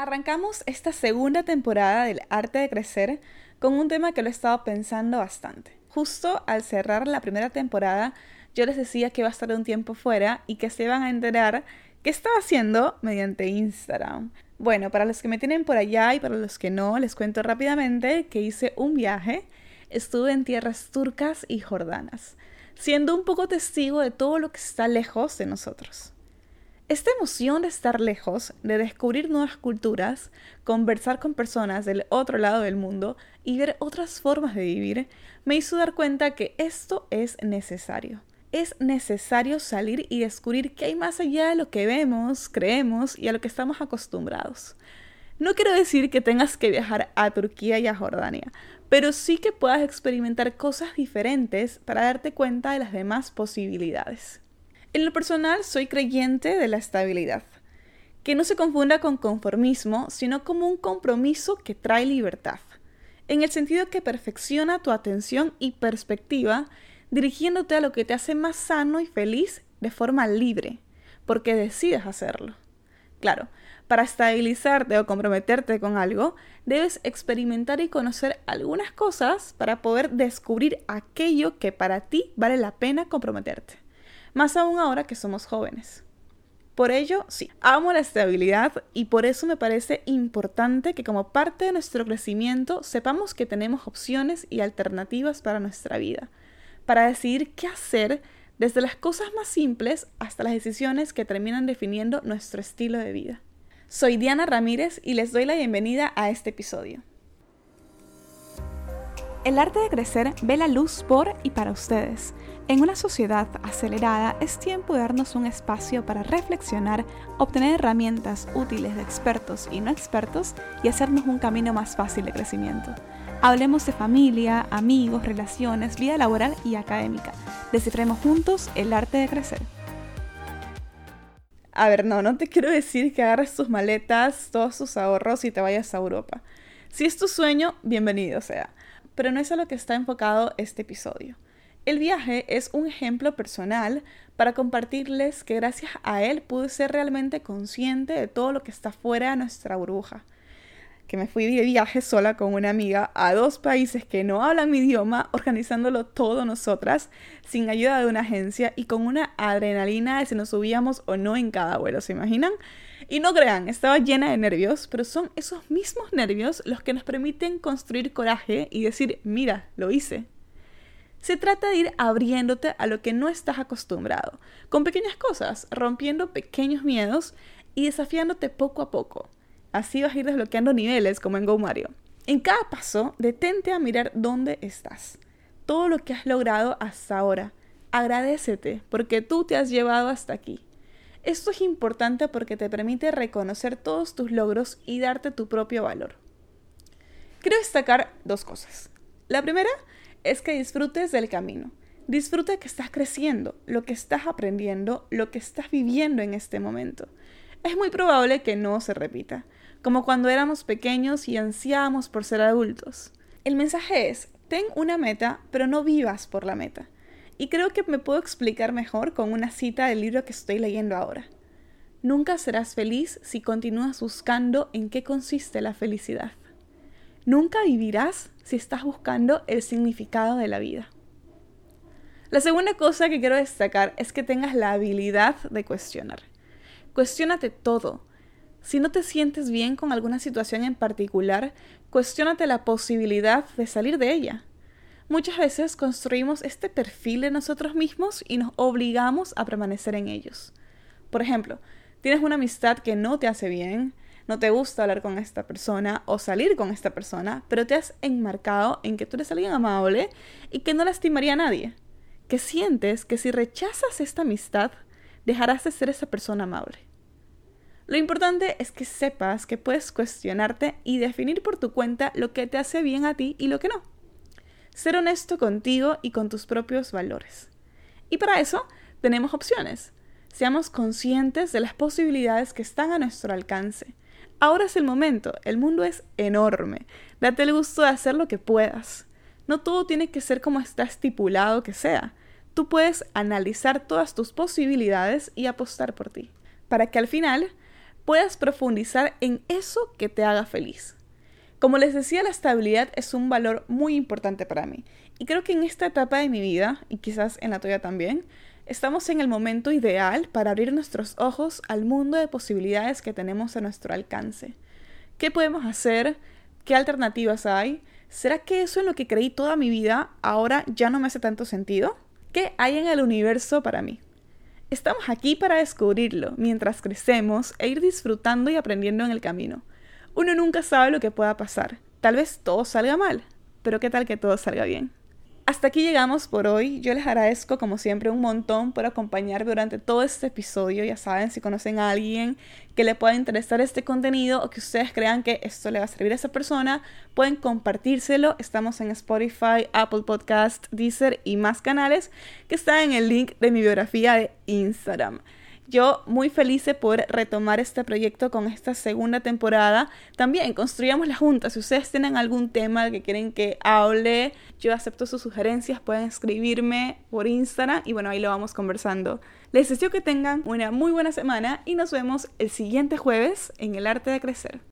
Arrancamos esta segunda temporada del arte de crecer con un tema que lo he estado pensando bastante. Justo al cerrar la primera temporada, yo les decía que iba a estar un tiempo fuera y que se iban a enterar qué estaba haciendo mediante Instagram. Bueno, para los que me tienen por allá y para los que no, les cuento rápidamente que hice un viaje. Estuve en tierras turcas y jordanas, siendo un poco testigo de todo lo que está lejos de nosotros. Esta emoción de estar lejos, de descubrir nuevas culturas, conversar con personas del otro lado del mundo y ver otras formas de vivir, me hizo dar cuenta que esto es necesario. Es necesario salir y descubrir qué hay más allá de lo que vemos, creemos y a lo que estamos acostumbrados. No quiero decir que tengas que viajar a Turquía y a Jordania, pero sí que puedas experimentar cosas diferentes para darte cuenta de las demás posibilidades. En lo personal, soy creyente de la estabilidad, que no se confunda con conformismo, sino como un compromiso que trae libertad, en el sentido que perfecciona tu atención y perspectiva, dirigiéndote a lo que te hace más sano y feliz de forma libre, porque decides hacerlo. Claro, para estabilizarte o comprometerte con algo, debes experimentar y conocer algunas cosas para poder descubrir aquello que para ti vale la pena comprometerte más aún ahora que somos jóvenes. Por ello, sí, amo la estabilidad y por eso me parece importante que como parte de nuestro crecimiento sepamos que tenemos opciones y alternativas para nuestra vida, para decidir qué hacer desde las cosas más simples hasta las decisiones que terminan definiendo nuestro estilo de vida. Soy Diana Ramírez y les doy la bienvenida a este episodio. El arte de crecer ve la luz por y para ustedes en una sociedad acelerada es tiempo de darnos un espacio para reflexionar, obtener herramientas útiles de expertos y no expertos y hacernos un camino más fácil de crecimiento. Hablemos de familia, amigos, relaciones, vida laboral y académica. Descifremos juntos el arte de crecer. A ver, no, no te quiero decir que agarres tus maletas, todos tus ahorros y te vayas a Europa. Si es tu sueño, bienvenido sea. Pero no es a lo que está enfocado este episodio. El viaje es un ejemplo personal para compartirles que gracias a él pude ser realmente consciente de todo lo que está fuera de nuestra burbuja. Que me fui de viaje sola con una amiga a dos países que no hablan mi idioma, organizándolo todo nosotras, sin ayuda de una agencia y con una adrenalina de si nos subíamos o no en cada vuelo, ¿se imaginan? Y no crean, estaba llena de nervios, pero son esos mismos nervios los que nos permiten construir coraje y decir, mira, lo hice, se trata de ir abriéndote a lo que no estás acostumbrado, con pequeñas cosas, rompiendo pequeños miedos y desafiándote poco a poco. Así vas a ir desbloqueando niveles como en Go Mario. En cada paso, detente a mirar dónde estás, todo lo que has logrado hasta ahora. Agradecete porque tú te has llevado hasta aquí. Esto es importante porque te permite reconocer todos tus logros y darte tu propio valor. Quiero destacar dos cosas. La primera es que disfrutes del camino. Disfruta que estás creciendo, lo que estás aprendiendo, lo que estás viviendo en este momento. Es muy probable que no se repita, como cuando éramos pequeños y ansiábamos por ser adultos. El mensaje es, ten una meta, pero no vivas por la meta. Y creo que me puedo explicar mejor con una cita del libro que estoy leyendo ahora. Nunca serás feliz si continúas buscando en qué consiste la felicidad. Nunca vivirás si estás buscando el significado de la vida. La segunda cosa que quiero destacar es que tengas la habilidad de cuestionar. Cuestiónate todo. Si no te sientes bien con alguna situación en particular, cuestiónate la posibilidad de salir de ella. Muchas veces construimos este perfil de nosotros mismos y nos obligamos a permanecer en ellos. Por ejemplo, tienes una amistad que no te hace bien, no te gusta hablar con esta persona o salir con esta persona, pero te has enmarcado en que tú eres alguien amable y que no lastimaría a nadie. Que sientes que si rechazas esta amistad, dejarás de ser esa persona amable. Lo importante es que sepas que puedes cuestionarte y definir por tu cuenta lo que te hace bien a ti y lo que no. Ser honesto contigo y con tus propios valores. Y para eso tenemos opciones. Seamos conscientes de las posibilidades que están a nuestro alcance Ahora es el momento, el mundo es enorme. Date el gusto de hacer lo que puedas. No todo tiene que ser como está estipulado que sea. Tú puedes analizar todas tus posibilidades y apostar por ti, para que al final puedas profundizar en eso que te haga feliz. Como les decía, la estabilidad es un valor muy importante para mí. Y creo que en esta etapa de mi vida, y quizás en la tuya también, estamos en el momento ideal para abrir nuestros ojos al mundo de posibilidades que tenemos a nuestro alcance. ¿Qué podemos hacer? ¿Qué alternativas hay? ¿Será que eso en lo que creí toda mi vida ahora ya no me hace tanto sentido? ¿Qué hay en el universo para mí? Estamos aquí para descubrirlo mientras crecemos e ir disfrutando y aprendiendo en el camino. Uno nunca sabe lo que pueda pasar. Tal vez todo salga mal, pero ¿qué tal que todo salga bien? Hasta aquí llegamos por hoy. Yo les agradezco como siempre un montón por acompañarme durante todo este episodio. Ya saben, si conocen a alguien que le pueda interesar este contenido o que ustedes crean que esto le va a servir a esa persona, pueden compartírselo. Estamos en Spotify, Apple Podcast, Deezer y más canales que están en el link de mi biografía de Instagram. Yo muy feliz poder retomar este proyecto con esta segunda temporada. También construyamos la junta. Si ustedes tienen algún tema que quieren que hable, yo acepto sus sugerencias. Pueden escribirme por Instagram y bueno, ahí lo vamos conversando. Les deseo que tengan una muy buena semana y nos vemos el siguiente jueves en El Arte de Crecer.